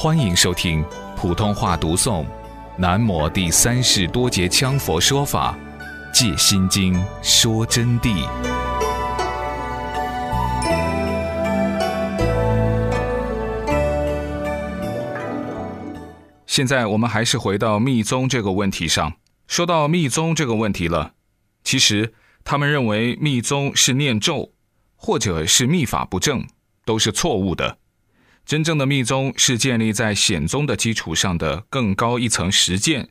欢迎收听普通话读诵《南摩第三世多杰羌佛说法·戒心经》说真谛。现在我们还是回到密宗这个问题上。说到密宗这个问题了，其实他们认为密宗是念咒，或者是密法不正，都是错误的。真正的密宗是建立在显宗的基础上的更高一层实践，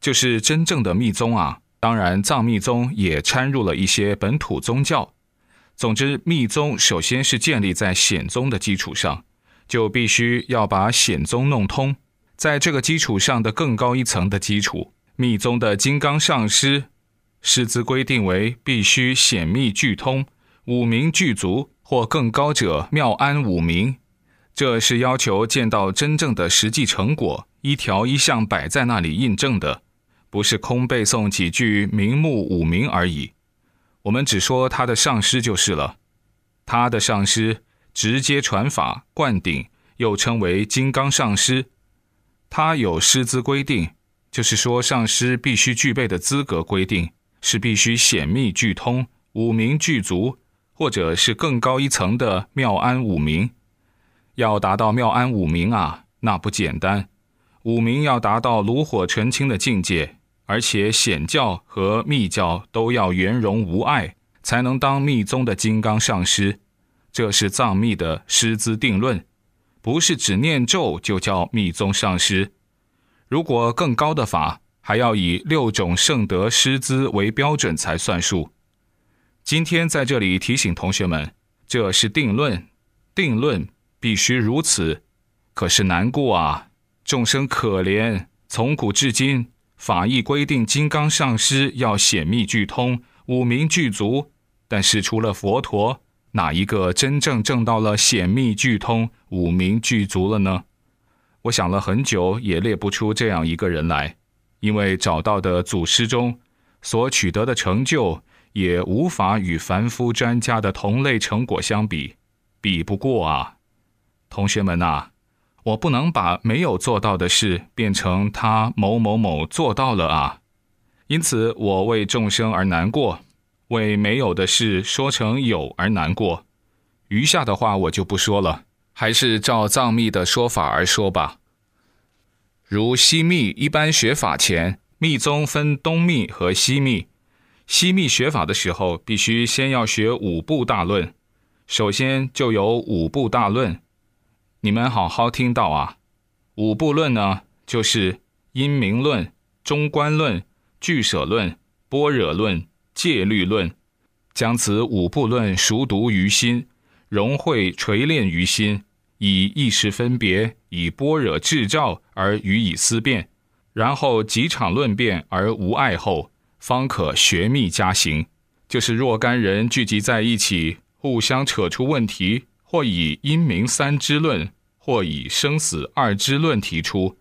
就是真正的密宗啊。当然，藏密宗也掺入了一些本土宗教。总之，密宗首先是建立在显宗的基础上，就必须要把显宗弄通。在这个基础上的更高一层的基础，密宗的金刚上师师资规定为必须显密俱通，五明具足，或更高者妙安五明。这是要求见到真正的实际成果，一条一项摆在那里印证的，不是空背诵几句名目五名而已。我们只说他的上师就是了。他的上师直接传法灌顶，又称为金刚上师。他有师资规定，就是说上师必须具备的资格规定是必须显密俱通，五名具足，或者是更高一层的妙安五名。要达到妙安五明啊，那不简单。五明要达到炉火纯青的境界，而且显教和密教都要圆融无碍，才能当密宗的金刚上师。这是藏密的师资定论，不是只念咒就叫密宗上师。如果更高的法，还要以六种圣德师资为标准才算数。今天在这里提醒同学们，这是定论，定论。必须如此，可是难过啊！众生可怜，从古至今，法义规定金刚上师要显密俱通，五明具足。但是除了佛陀，哪一个真正证到了显密俱通、五明具足了呢？我想了很久，也列不出这样一个人来，因为找到的祖师中所取得的成就，也无法与凡夫专家的同类成果相比，比不过啊！同学们呐，我不能把没有做到的事变成他某某某做到了啊，因此我为众生而难过，为没有的事说成有而难过。余下的话我就不说了，还是照藏密的说法而说吧。如西密一般学法前，密宗分东密和西密。西密学法的时候，必须先要学五部大论，首先就有五部大论。你们好好听到啊！五部论呢，就是因明论、中观论、俱舍论、般若论、戒律论，将此五部论熟读于心，融会锤炼于心，以意识分别，以般若智照而予以思辨，然后几场论辩而无碍后，方可学密加行。就是若干人聚集在一起，互相扯出问题。或以阴明三支论，或以生死二支论提出，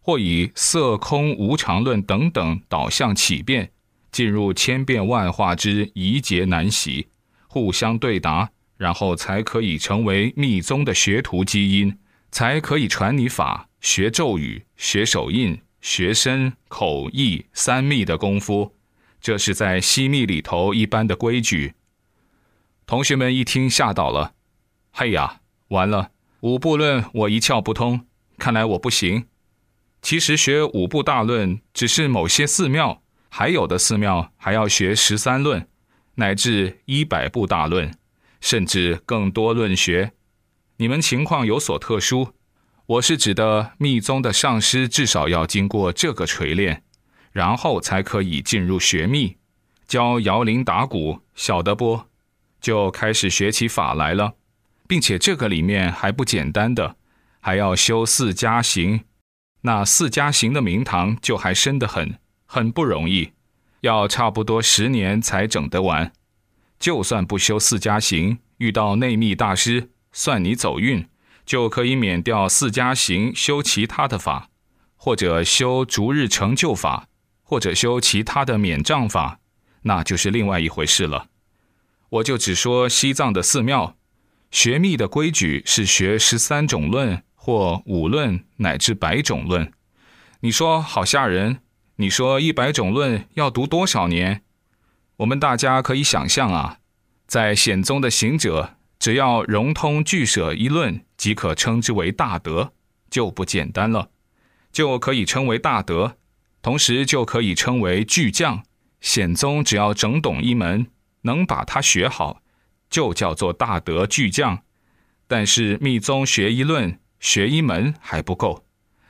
或以色空无常论等等导向起辩，进入千变万化之疑结难习，互相对答，然后才可以成为密宗的学徒基因，才可以传你法，学咒语，学手印，学身口意三密的功夫。这是在西密里头一般的规矩。同学们一听吓到了。嘿呀，完了！五部论我一窍不通，看来我不行。其实学五部大论只是某些寺庙，还有的寺庙还要学十三论，乃至一百部大论，甚至更多论学。你们情况有所特殊，我是指的密宗的上师至少要经过这个锤炼，然后才可以进入学密，教摇铃打鼓，晓得不？就开始学起法来了。并且这个里面还不简单的，还要修四加行，那四加行的名堂就还深得很，很不容易，要差不多十年才整得完。就算不修四加行，遇到内密大师，算你走运，就可以免掉四加行，修其他的法，或者修逐日成就法，或者修其他的免障法，那就是另外一回事了。我就只说西藏的寺庙。学密的规矩是学十三种论或五论乃至百种论。你说好吓人！你说一百种论要读多少年？我们大家可以想象啊，在显宗的行者，只要融通俱舍一论，即可称之为大德，就不简单了，就可以称为大德，同时就可以称为巨匠。显宗只要整懂一门，能把它学好，就叫做大德巨匠。但是密宗学一论、学一门还不够，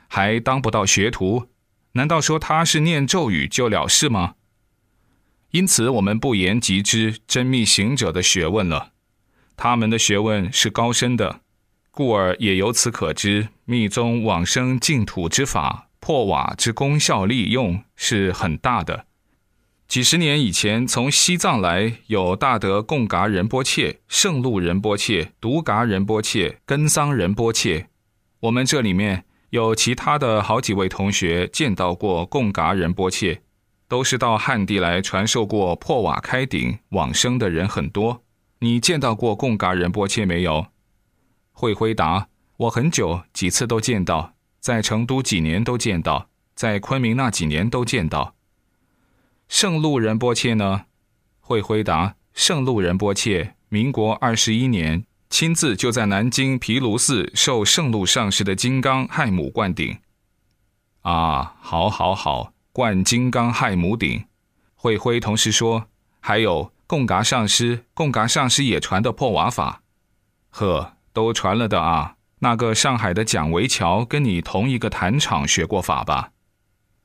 还当不到学徒。难道说他是念咒语就了事吗？因此，我们不言及之真密行者的学问了。他们的学问是高深的，故而也由此可知，密宗往生净土之法、破瓦之功效利用是很大的。几十年以前，从西藏来有大德贡嘎仁波切、圣路仁波切、独嘎仁波切、根桑仁波切。我们这里面有其他的好几位同学见到过贡嘎仁波切，都是到汉地来传授过破瓦开顶往生的人很多。你见到过贡嘎仁波切没有？慧辉答：我很久几次都见到，在成都几年都见到，在昆明那几年都见到。圣路仁波切呢，会回答：圣路仁波切，民国二十一年亲自就在南京毗卢寺受圣路上师的金刚亥母灌顶。啊，好，好，好，灌金刚亥母顶。慧辉同时说，还有贡嘎上师，贡嘎上师也传的破瓦法。呵，都传了的啊。那个上海的蒋维桥跟你同一个坛场学过法吧？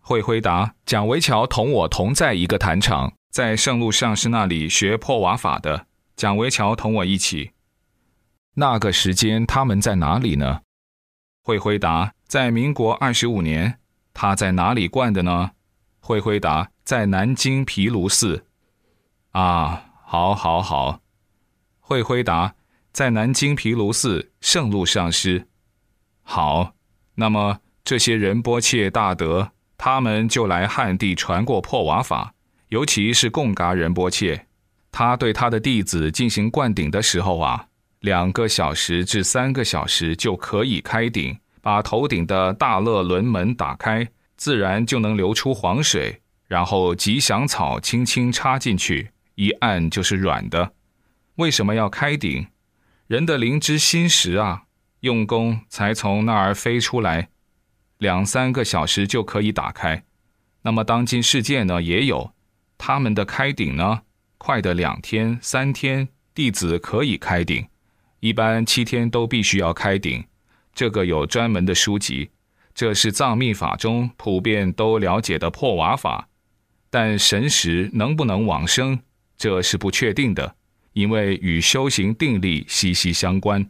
会回答：蒋维桥同我同在一个坛场，在圣路上师那里学破瓦法的。蒋维桥同我一起。那个时间他们在哪里呢？会回答：在民国二十五年。他在哪里灌的呢？会回答：在南京毗卢寺。啊，好，好，好。会回答：在南京毗卢寺圣路上师。好，那么这些仁波切大德。他们就来汉地传过破瓦法，尤其是贡嘎仁波切，他对他的弟子进行灌顶的时候啊，两个小时至三个小时就可以开顶，把头顶的大乐轮门打开，自然就能流出黄水，然后吉祥草轻轻插进去，一按就是软的。为什么要开顶？人的灵之心识啊，用功才从那儿飞出来。两三个小时就可以打开，那么当今世界呢也有，他们的开顶呢快的两天三天，弟子可以开顶，一般七天都必须要开顶，这个有专门的书籍，这是藏密法中普遍都了解的破瓦法，但神识能不能往生，这是不确定的，因为与修行定力息息相关。